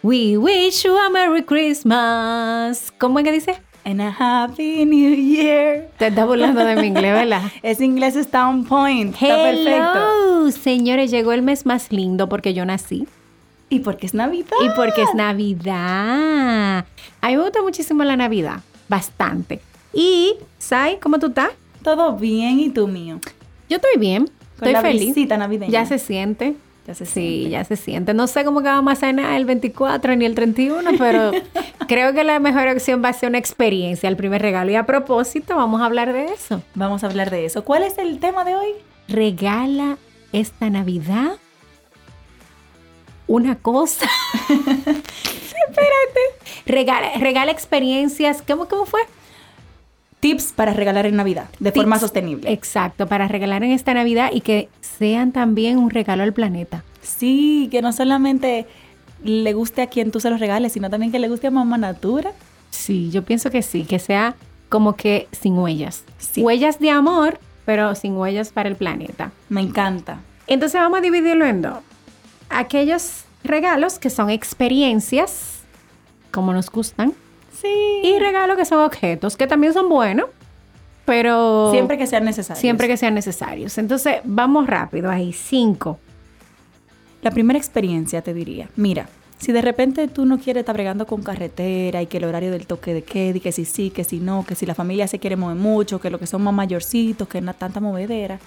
We wish you a Merry Christmas. ¿Cómo es que dice? And a Happy New Year. Te estás burlando de mi inglés, ¿verdad? Ese inglés está on point. Está perfecto. Señores, llegó el mes más lindo porque yo nací. Y porque es Navidad. Y porque es Navidad. A mí me gusta muchísimo la Navidad. Bastante. Y, Sai, ¿cómo tú estás? Todo bien, ¿y tú mío? Yo estoy bien. estoy la feliz. visita navideña. Ya se siente. Ya se Sí, siente. ya se siente. No sé cómo que vamos a cenar el 24 ni el 31, pero creo que la mejor opción va a ser una experiencia, el primer regalo. Y a propósito, vamos a hablar de eso. Vamos a hablar de eso. ¿Cuál es el tema de hoy? Regala esta Navidad una cosa. Espérate. Regala, regala experiencias. ¿Cómo, ¿Cómo fue? Tips para regalar en Navidad de forma sostenible. Exacto, para regalar en esta Navidad y que sean también un regalo al planeta. Sí, que no solamente le guste a quien tú se los regales, sino también que le guste a Mamá Natura. Sí, yo pienso que sí, que sea como que sin huellas. Sí. Huellas de amor, pero sin huellas para el planeta. Me encanta. Entonces vamos a dividirlo en dos. Aquellos regalos que son experiencias, como nos gustan, Sí. y regalos que son objetos, que también son buenos, pero Siempre que sean necesarios. siempre que sean necesarios. Entonces vamos rápido ahí. Cinco. La primera experiencia te diría, mira, si de repente tú no quieres estar bregando con carretera y que el horario del toque de queda y que si sí, que si no, que si la familia se quiere mover mucho, que lo que son más mayorcitos, que no tanta movedera.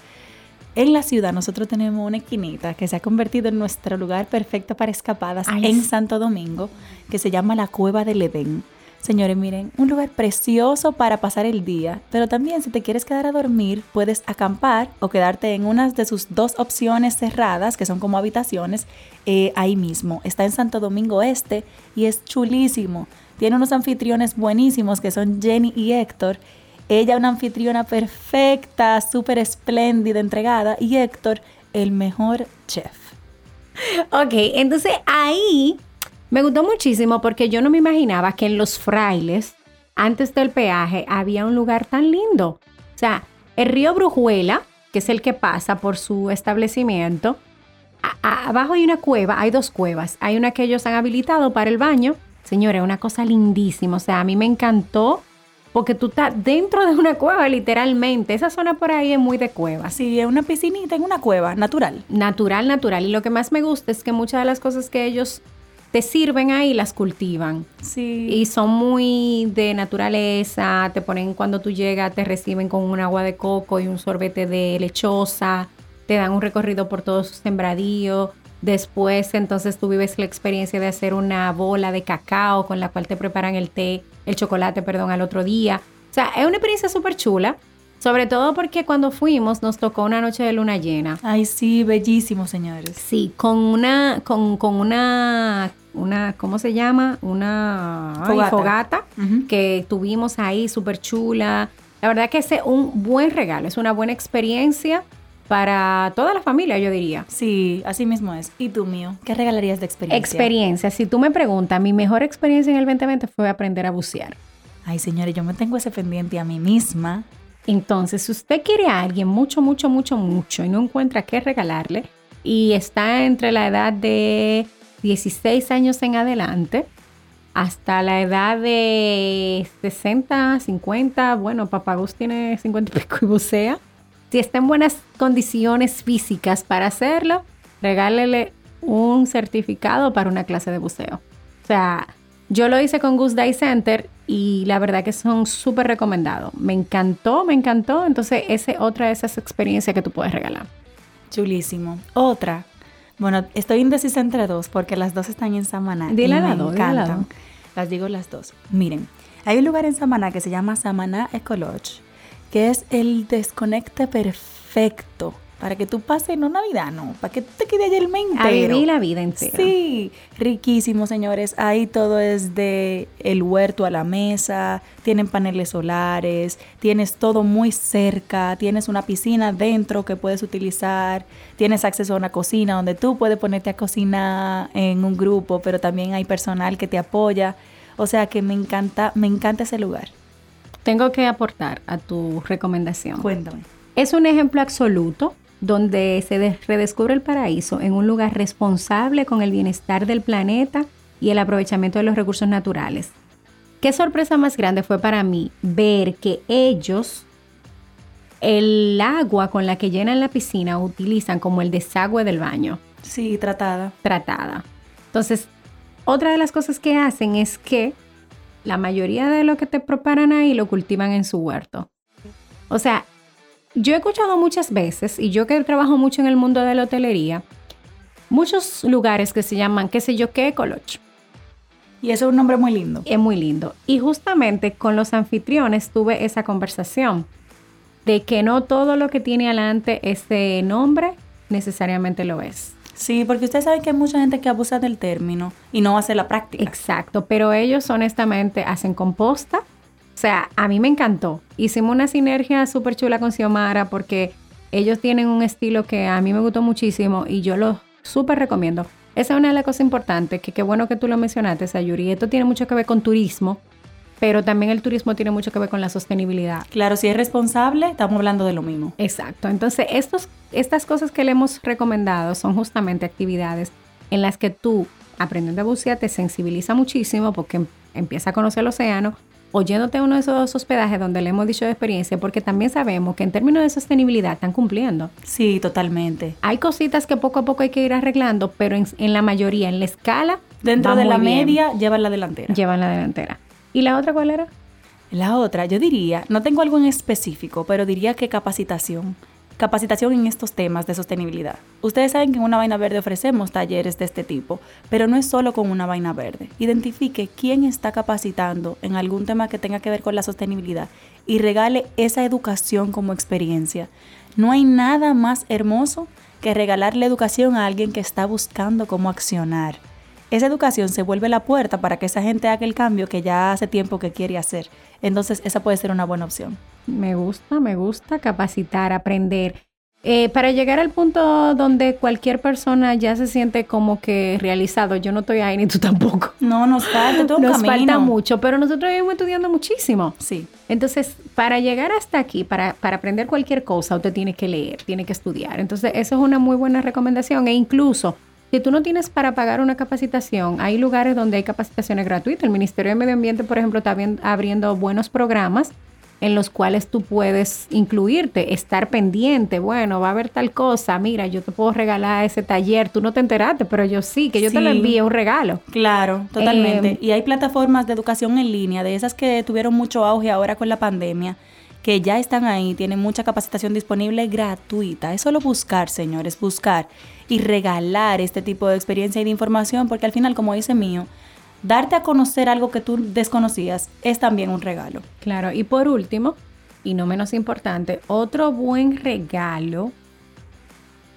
En la ciudad nosotros tenemos una esquinita que se ha convertido en nuestro lugar perfecto para escapadas Ay, en. Santo Domingo, que se llama la Cueva del Edén. Señores, miren, un lugar precioso para pasar el día, pero también si te quieres quedar a dormir, puedes acampar o quedarte en una de sus dos opciones cerradas, que son como habitaciones, eh, ahí mismo. Está en Santo Domingo Este y es chulísimo. Tiene unos anfitriones buenísimos que son Jenny y Héctor. Ella una anfitriona perfecta, súper espléndida, entregada, y Héctor el mejor chef. Ok, entonces ahí me gustó muchísimo porque yo no me imaginaba que en los frailes, antes del peaje, había un lugar tan lindo. O sea, el río Brujuela, que es el que pasa por su establecimiento, a- a- abajo hay una cueva, hay dos cuevas. Hay una que ellos han habilitado para el baño. Señores, una cosa lindísima. O sea, a mí me encantó porque tú estás dentro de una cueva, literalmente. Esa zona por ahí es muy de cuevas. Así, es una piscinita en una cueva, natural. Natural, natural. Y lo que más me gusta es que muchas de las cosas que ellos te sirven ahí las cultivan. Sí. Y son muy de naturaleza, te ponen cuando tú llegas, te reciben con un agua de coco y un sorbete de lechosa, te dan un recorrido por todo su sembradío. Después, entonces tú vives la experiencia de hacer una bola de cacao con la cual te preparan el té, el chocolate, perdón, al otro día. O sea, es una experiencia súper chula, sobre todo porque cuando fuimos nos tocó una noche de luna llena. Ay, sí, bellísimo, señores. Sí, con una, con, con una, una, ¿cómo se llama? Una ay, Fogata. fogata, que tuvimos ahí, súper chula. La verdad que es un buen regalo, es una buena experiencia para toda la familia, yo diría. Sí, así mismo es. ¿Y tú, mío? ¿Qué regalarías de experiencia? Experiencia, si tú me preguntas, mi mejor experiencia en el 2020 fue aprender a bucear. Ay, señores, yo me tengo ese pendiente a mí misma. Entonces, si usted quiere a alguien mucho, mucho, mucho, mucho y no encuentra qué regalarle y está entre la edad de 16 años en adelante hasta la edad de 60, 50, bueno, Papagos tiene 50 y pico y bucea. Si está en buenas condiciones físicas para hacerlo, regálele un certificado para una clase de buceo. O sea, yo lo hice con Goose Day Center y la verdad que son súper recomendados. Me encantó, me encantó. Entonces, esa es otra de esas experiencias que tú puedes regalar. Chulísimo. Otra. Bueno, estoy indecisa entre dos porque las dos están en Samaná. Dile y me dos, encantan. Las digo las dos. Miren, hay un lugar en Samaná que se llama Samaná Eco Lodge, que es el desconecte perfecto para que tú pases no Navidad, no, para que tú te quede allá el mes A entero. vivir la vida entera. Sí, riquísimo, señores. Ahí todo es de el huerto a la mesa, tienen paneles solares, tienes todo muy cerca, tienes una piscina dentro que puedes utilizar, tienes acceso a una cocina donde tú puedes ponerte a cocinar en un grupo, pero también hay personal que te apoya. O sea que me encanta, me encanta ese lugar. Tengo que aportar a tu recomendación. Cuéntame. Es un ejemplo absoluto donde se de- redescubre el paraíso en un lugar responsable con el bienestar del planeta y el aprovechamiento de los recursos naturales. Qué sorpresa más grande fue para mí ver que ellos el agua con la que llenan la piscina utilizan como el desagüe del baño Sí, tratada. tratada. Entonces, otra de las cosas que hacen es que la mayoría de lo que te preparan ahí lo cultivan en su huerto. O sea, yo he escuchado muchas veces, y yo que trabajo mucho en el mundo de la hotelería, muchos lugares que se llaman, qué sé yo, qué Ecoloch. Y eso es un nombre muy lindo. Es muy lindo. Y justamente con los anfitriones tuve esa conversación de que no todo lo que tiene adelante ese nombre necesariamente lo es. Sí, porque ustedes saben que hay mucha gente que abusa del término y no hace la práctica. Exacto, pero ellos honestamente hacen composta. O sea, a mí me encantó. Hicimos una sinergia súper chula con Xiomara porque ellos tienen un estilo que a mí me gustó muchísimo y yo lo súper recomiendo. Esa es una de las cosas importantes, que qué bueno que tú lo mencionaste, Sayuri. Esto tiene mucho que ver con turismo, pero también el turismo tiene mucho que ver con la sostenibilidad. Claro, si es responsable, estamos hablando de lo mismo. Exacto. Entonces, estos, estas cosas que le hemos recomendado son justamente actividades en las que tú, aprendiendo a bucear, te sensibiliza muchísimo porque em- empieza a conocer el océano, oyéndote a uno de esos hospedajes donde le hemos dicho de experiencia, porque también sabemos que en términos de sostenibilidad están cumpliendo. Sí, totalmente. Hay cositas que poco a poco hay que ir arreglando, pero en, en la mayoría, en la escala, Dentro va de muy la bien. media, lleva la delantera. llevan la delantera. ¿Y la otra cuál era? La otra, yo diría, no tengo algo en específico, pero diría que capacitación. Capacitación en estos temas de sostenibilidad. Ustedes saben que en una vaina verde ofrecemos talleres de este tipo, pero no es solo con una vaina verde. Identifique quién está capacitando en algún tema que tenga que ver con la sostenibilidad y regale esa educación como experiencia. No hay nada más hermoso que regalarle educación a alguien que está buscando cómo accionar. Esa educación se vuelve la puerta para que esa gente haga el cambio que ya hace tiempo que quiere hacer. Entonces, esa puede ser una buena opción. Me gusta, me gusta capacitar, aprender. Eh, para llegar al punto donde cualquier persona ya se siente como que realizado, yo no estoy ahí ni tú tampoco. No, nos falta todo Nos camino. falta mucho, pero nosotros vivimos estudiando muchísimo. Sí, Entonces, para llegar hasta aquí, para, para aprender cualquier cosa, usted tiene que leer, tiene que estudiar. Entonces, eso es una muy buena recomendación. E incluso, si tú no tienes para pagar una capacitación, hay lugares donde hay capacitaciones gratuitas. El Ministerio de Medio Ambiente, por ejemplo, está abriendo buenos programas en los cuales tú puedes incluirte, estar pendiente. Bueno, va a haber tal cosa. Mira, yo te puedo regalar ese taller. Tú no te enteraste, pero yo sí, que yo te lo envíe un regalo. claro, totalmente. Eh, y hay plataformas de educación en línea, de esas que tuvieron mucho auge ahora con la pandemia, que ya están ahí, tienen mucha capacitación disponible gratuita. Es solo buscar, señores, buscar y regalar este tipo de experiencia y de información, porque al final, como dice mío, darte a conocer algo que tú desconocías es también un regalo. Claro, y por último, y no menos importante, otro buen regalo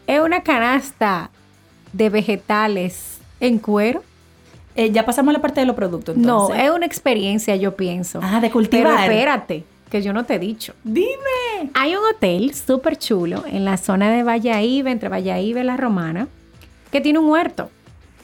es una canasta de vegetales en cuero. Eh, ya pasamos a la parte de los productos. No, Entonces. es una experiencia, yo pienso. Ah, de Pero cultivar. espérate, que yo no te he dicho. Dime. Hay un hotel súper chulo en la zona de Valladolid, entre Valladolid y La Romana, que tiene un huerto.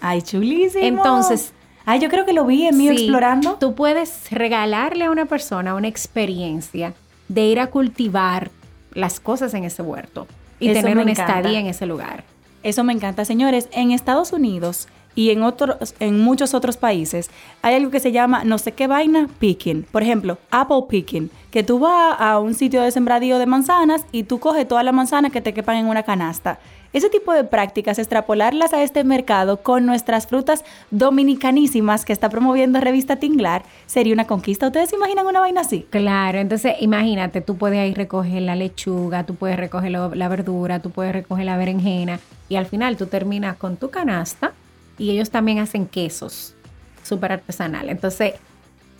Ay, chulísimo. Entonces- Ay, yo creo que lo vi en Sí, explorando. Tú puedes regalarle a una persona una experiencia de ir a cultivar las cosas en ese huerto y Eso tener una encanta. estadía en ese lugar. Eso me encanta, señores. En Estados Unidos y en, otros, en muchos otros países hay algo que se llama no sé qué vaina picking. Por ejemplo, apple picking, que tú vas a un sitio de sembradío de manzanas y tú coges todas las manzanas que te quepan en una canasta. Ese tipo de prácticas, extrapolarlas a este mercado con nuestras frutas dominicanísimas que está promoviendo Revista Tinglar, sería una conquista. ¿Ustedes se imaginan una vaina así? Claro, entonces imagínate, tú puedes ahí recoger la lechuga, tú puedes recoger la verdura, tú puedes recoger la berenjena y al final tú terminas con tu canasta y ellos también hacen quesos súper artesanales. Entonces,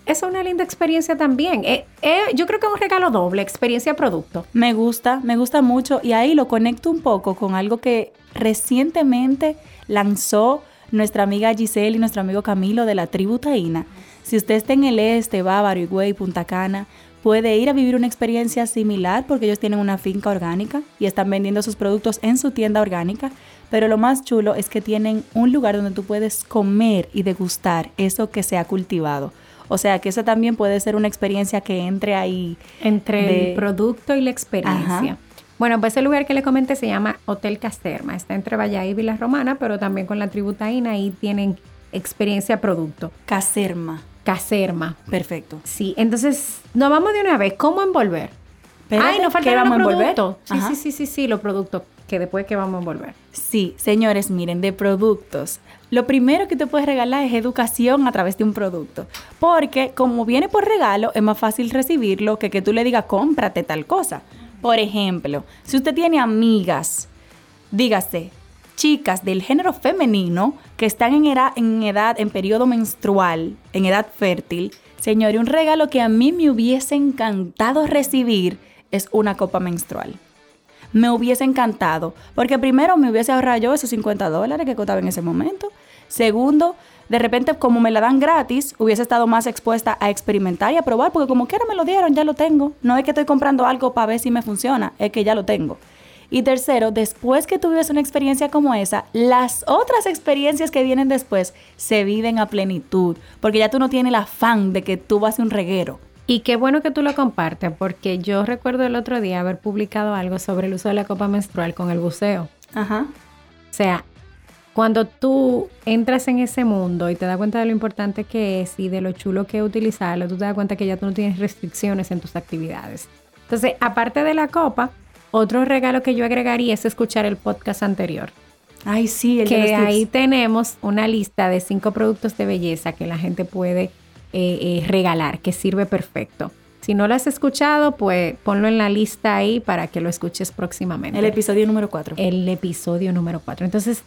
es una linda experiencia también. Eh, eh, yo creo que es un regalo doble, experiencia producto. Me gusta, me gusta mucho y ahí lo conecto un poco con algo que recientemente lanzó nuestra amiga Giselle y nuestro amigo Camilo de la tribu Taína. Si usted está en el este, Bávaro, Higüey, Punta Cana, puede ir a vivir una experiencia similar porque ellos tienen una finca orgánica y están vendiendo sus productos en su tienda orgánica. Pero lo más chulo es que tienen un lugar donde tú puedes comer y degustar eso que se ha cultivado. O sea que esa también puede ser una experiencia que entre ahí. Entre el producto y la experiencia. Bueno, pues ese lugar que le comenté se llama Hotel Caserma. Está entre Valladolid y Vila Romana, pero también con la tributaína ahí tienen experiencia producto. Caserma. Caserma. Perfecto. Sí, entonces nos vamos de una vez. ¿Cómo envolver? Ay, nos falta envolver. Sí, sí, sí, sí, sí, los productos que después que vamos a envolver. Sí, señores, miren, de productos. Lo primero que te puedes regalar es educación a través de un producto. Porque como viene por regalo, es más fácil recibirlo que que tú le digas, cómprate tal cosa. Por ejemplo, si usted tiene amigas, dígase, chicas del género femenino que están en edad, en edad, en periodo menstrual, en edad fértil, señor, y un regalo que a mí me hubiese encantado recibir es una copa menstrual. Me hubiese encantado, porque primero me hubiese ahorrado yo esos 50 dólares que costaba en ese momento. Segundo, de repente como me la dan gratis, hubiese estado más expuesta a experimentar y a probar, porque como quiera me lo dieron, ya lo tengo. No es que estoy comprando algo para ver si me funciona, es que ya lo tengo. Y tercero, después que tuvieras una experiencia como esa, las otras experiencias que vienen después se viven a plenitud, porque ya tú no tienes el afán de que tú vas a un reguero. Y qué bueno que tú lo compartes, porque yo recuerdo el otro día haber publicado algo sobre el uso de la copa menstrual con el buceo. Ajá. O sea, cuando tú entras en ese mundo y te das cuenta de lo importante que es y de lo chulo que es utilizarlo, tú te das cuenta que ya tú no tienes restricciones en tus actividades. Entonces, aparte de la copa, otro regalo que yo agregaría es escuchar el podcast anterior. Ay, sí, el que ahí tenemos una lista de cinco productos de belleza que la gente puede eh, eh, regalar, que sirve perfecto. Si no lo has escuchado, pues ponlo en la lista ahí para que lo escuches próximamente. El episodio número 4. El episodio número 4. Entonces,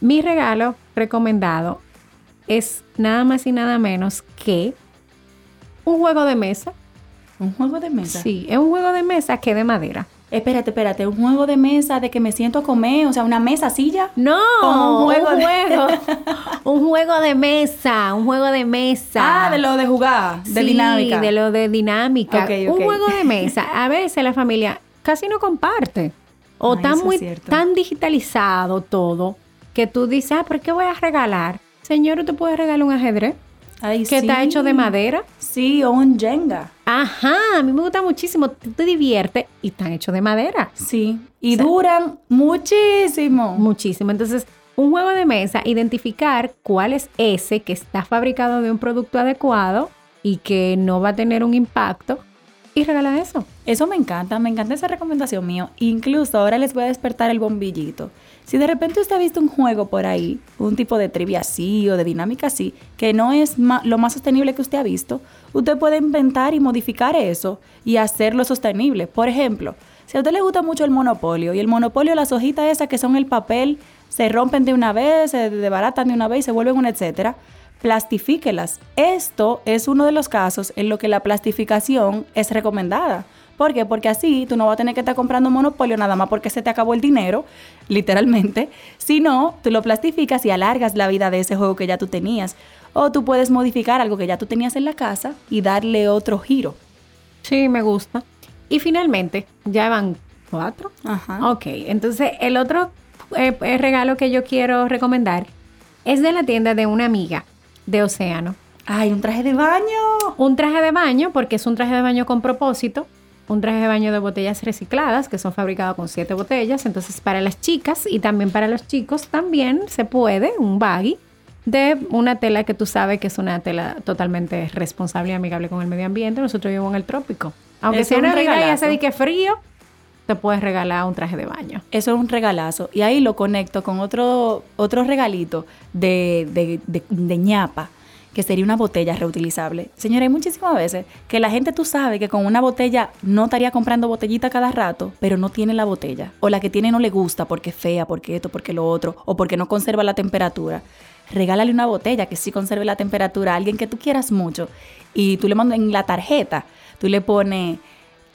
mi regalo recomendado es nada más y nada menos que un juego de mesa. ¿Un juego de mesa? Sí, es un juego de mesa que de madera. Espérate, espérate, un juego de mesa de que me siento a comer, o sea, una mesa, silla. No, un juego, un juego, un juego de mesa, un juego de mesa. Ah, de lo de jugar, de dinámica. de lo de dinámica. Un juego de mesa. A veces la familia casi no comparte o está muy tan digitalizado todo que tú dices, ah, ¿por qué voy a regalar? Señor, ¿te puede regalar un ajedrez? Que está hecho de madera. Sí, o un Jenga. Ajá, a mí me gusta muchísimo. te diviertes y están hechos de madera. Sí. Y duran muchísimo. Muchísimo. Entonces, un juego de mesa, identificar cuál es ese que está fabricado de un producto adecuado y que no va a tener un impacto y regala eso. Eso me encanta, me encanta esa recomendación mío. Incluso ahora les voy a despertar el bombillito. Si de repente usted ha visto un juego por ahí, un tipo de trivia así o de dinámica así, que no es lo más sostenible que usted ha visto, usted puede inventar y modificar eso y hacerlo sostenible. Por ejemplo, si a usted le gusta mucho el monopolio y el monopolio, las hojitas esas que son el papel, se rompen de una vez, se desbaratan de una vez y se vuelven una etcétera, plastifíquelas. Esto es uno de los casos en lo que la plastificación es recomendada. ¿Por qué? Porque así tú no vas a tener que estar comprando monopolio nada más porque se te acabó el dinero, literalmente, sino tú lo plastificas y alargas la vida de ese juego que ya tú tenías. O tú puedes modificar algo que ya tú tenías en la casa y darle otro giro. Sí, me gusta. Y finalmente, ya van cuatro. Ajá. Ok, entonces el otro eh, eh, regalo que yo quiero recomendar es de la tienda de una amiga de Océano. Ay, un traje de baño. Un traje de baño, porque es un traje de baño con propósito un traje de baño de botellas recicladas que son fabricados con siete botellas. Entonces para las chicas y también para los chicos también se puede un baggy de una tela que tú sabes que es una tela totalmente responsable y amigable con el medio ambiente. Nosotros vivimos en el trópico. Aunque Es sea un una Navidad y hace de que frío, te puedes regalar un traje de baño. Eso es un regalazo. Y ahí lo conecto con otro, otro regalito de, de, de- de ñapa, que sería una botella reutilizable. Señora, hay muchísimas veces que la gente tú sabes que con una botella no estaría comprando botellita cada rato, pero no tiene la botella. O la que tiene no le gusta porque es fea, porque esto, porque lo otro, o porque no conserva la temperatura. Regálale una botella que sí conserve la temperatura a alguien que tú quieras mucho. Y tú le mandas en la tarjeta, tú le pones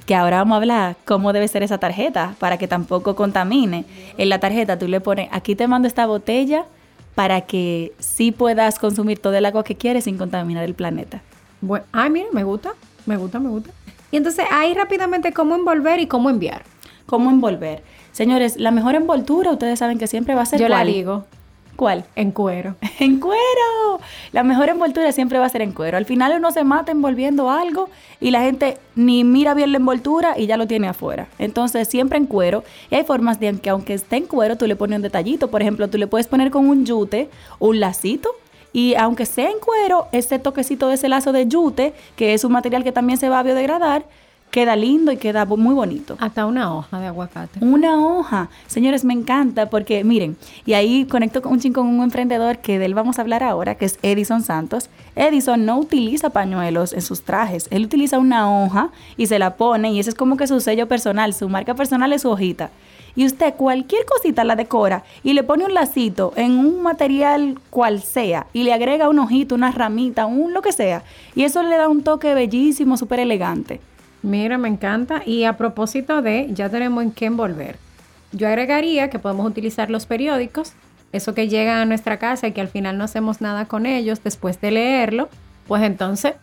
que ahora vamos a hablar cómo debe ser esa tarjeta para que tampoco contamine. En la tarjeta tú le pones, aquí te mando esta botella para que sí puedas consumir todo el agua que quieres sin contaminar el planeta. Bueno, ay, mira, me gusta, me gusta, me gusta. Y entonces ahí rápidamente cómo envolver y cómo enviar. ¿Cómo envolver? Señores, la mejor envoltura ustedes saben que siempre va a ser Yo la digo ¿Cuál? en cuero. En cuero. La mejor envoltura siempre va a ser en cuero. Al final uno se mata envolviendo algo y la gente ni mira bien la envoltura y ya lo tiene afuera. Entonces siempre en cuero. Y hay formas de que aunque esté en cuero, tú le pones un detallito. Por ejemplo, tú le puedes poner con un yute un lacito. Y aunque sea en cuero, ese toquecito de ese lazo de yute, que es un material que también se va a biodegradar, queda lindo y queda muy bonito. Hasta una hoja de aguacate. Una hoja. Señores, me encanta porque, miren, y ahí conecto con un chin con un emprendedor que de él vamos a hablar ahora, que es Edison Santos. Edison no utiliza pañuelos en sus trajes. Él utiliza una hoja y se la pone y ese es como que su sello personal, su marca personal es su hojita. Y usted cualquier cosita la decora y le pone un lacito en un material cual sea y le agrega un ojito, una ramita, un lo que sea. Y eso le da un toque bellísimo, súper elegante. Mira, me encanta. Y a propósito de, ya tenemos en qué envolver. Yo agregaría que podemos utilizar los periódicos, eso que llega a nuestra casa y que al final no hacemos nada con ellos después de leerlo, pues entonces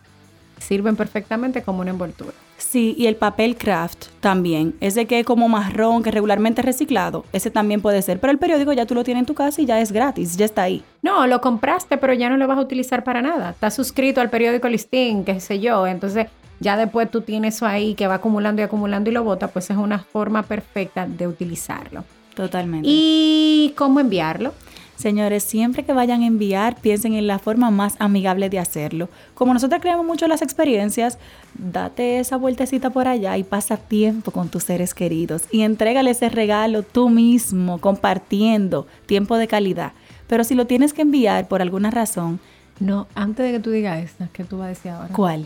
sirven perfectamente como una envoltura. Sí, y el papel craft también. Ese que es como marrón, que regularmente es reciclado. Ese también puede ser. Pero el periódico ya tú lo tienes en tu casa y ya es gratis, ya está ahí. No, lo compraste, pero ya no lo vas a utilizar para nada. Estás suscrito al periódico Listín, qué sé yo. Entonces, ya después tú tienes eso ahí que va acumulando y acumulando y lo bota, pues es una forma perfecta de utilizarlo. Totalmente. ¿Y cómo enviarlo? Señores, siempre que vayan a enviar, piensen en la forma más amigable de hacerlo. Como nosotros creemos mucho en las experiencias, date esa vueltecita por allá y pasa tiempo con tus seres queridos y entrégale ese regalo tú mismo, compartiendo tiempo de calidad. Pero si lo tienes que enviar por alguna razón, No, antes de que tú digas esta, ¿qué tú vas a decir ahora? ¿cuál?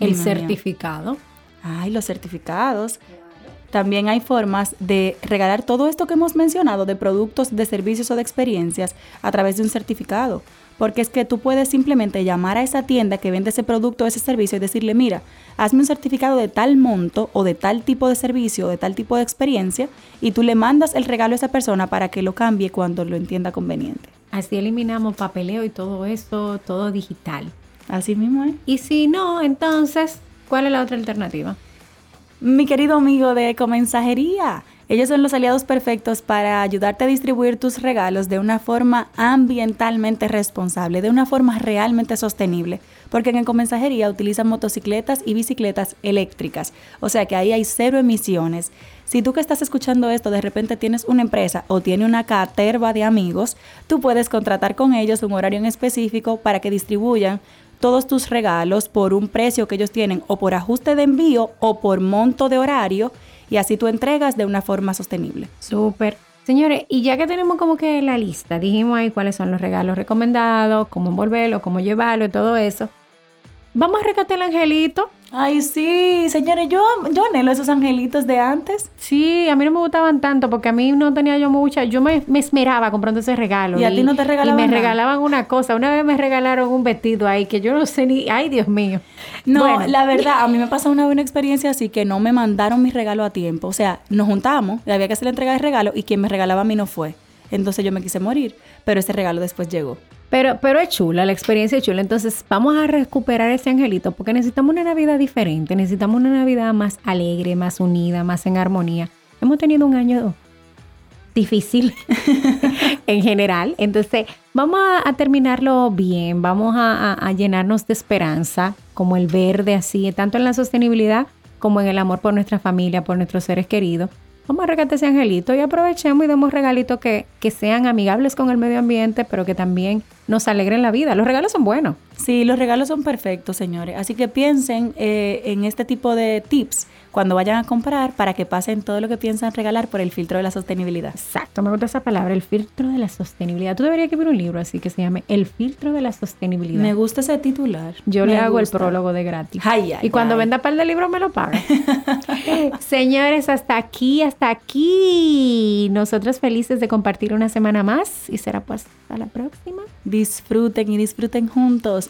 El certificado. Ay, los certificados. También hay formas de regalar todo esto que hemos mencionado de productos, de servicios o de experiencias a través de un certificado. Porque es que tú puedes simplemente llamar a esa tienda que vende ese producto o ese servicio y decirle, mira, hazme un certificado de tal monto o de tal tipo de servicio o de tal tipo de experiencia y tú le mandas el regalo a esa persona para que lo cambie cuando lo entienda conveniente. Así eliminamos papeleo y todo eso, todo digital. Así mismo es. Y si no, entonces, ¿cuál es la otra alternativa? Mi querido amigo de Ecomensajería. Ellos son los aliados perfectos para ayudarte a distribuir tus regalos de una forma ambientalmente responsable, de una forma realmente sostenible. Porque en Ecomensajería utilizan motocicletas y bicicletas eléctricas. O sea que ahí hay cero emisiones. Si tú que estás escuchando esto de repente tienes una empresa o tiene una caterva de amigos, tú puedes contratar con ellos un horario en específico para que distribuyan todos tus regalos por un precio que ellos tienen o por ajuste de envío o por monto de horario y así tú entregas de una forma sostenible. Súper. Señores, y ya que tenemos como que la lista, dijimos ahí cuáles son los regalos recomendados, cómo envolverlo, cómo llevarlo y todo eso. Vamos a rescatar el angelito. Ay, sí, señores, yo, yo anhelo esos angelitos de antes. Sí, a mí no me gustaban tanto porque a mí no tenía yo mucha, yo me, me esmeraba comprando ese regalo. ¿Y a ti no te regalaban Y me nada? regalaban una cosa. Una vez me regalaron un vestido ahí que yo no sé ni, ay Dios mío. No, Bueno, la verdad, a mí me pasó una buena experiencia así que no me mandaron mi regalo a tiempo. O sea, nos juntamos, y había que hacer la entrega de regalo y quien me regalaba a mí no fue. Entonces yo me quise morir, pero ese regalo después llegó. Pero, pero es chula, la experiencia es chula. Entonces vamos a recuperar ese angelito porque necesitamos una Navidad diferente, necesitamos una Navidad más alegre, más unida, más en armonía. Hemos tenido un año difícil en general. Entonces vamos a, a terminarlo bien, vamos a, a- a llenarnos de esperanza, como el verde así, tanto en la sostenibilidad como en el amor por nuestra familia, por nuestros seres queridos. Vamos a regalar ese angelito y aprovechemos y demos regalitos que, que sean amigables con el medio ambiente, pero que también nos alegren la vida. Los regalos son buenos. Sí, los regalos son perfectos, señores. Así que piensen eh, en este tipo de tips cuando vayan a comprar para que pasen todo lo que piensan regalar por el filtro de la sostenibilidad. Exacto, me gusta esa palabra, el filtro de la sostenibilidad. Tú deberías escribir un libro así que se llame El filtro de la sostenibilidad. Me gusta ese titular. Yo Me le hago gusta. el prólogo de gratis. Ay, ay, y cuando ay. venda par de libros me lo paga. Señores, hasta aquí, hasta aquí. Nosotros felices de compartir una semana más y será pues hasta la próxima. Disfruten y disfruten juntos.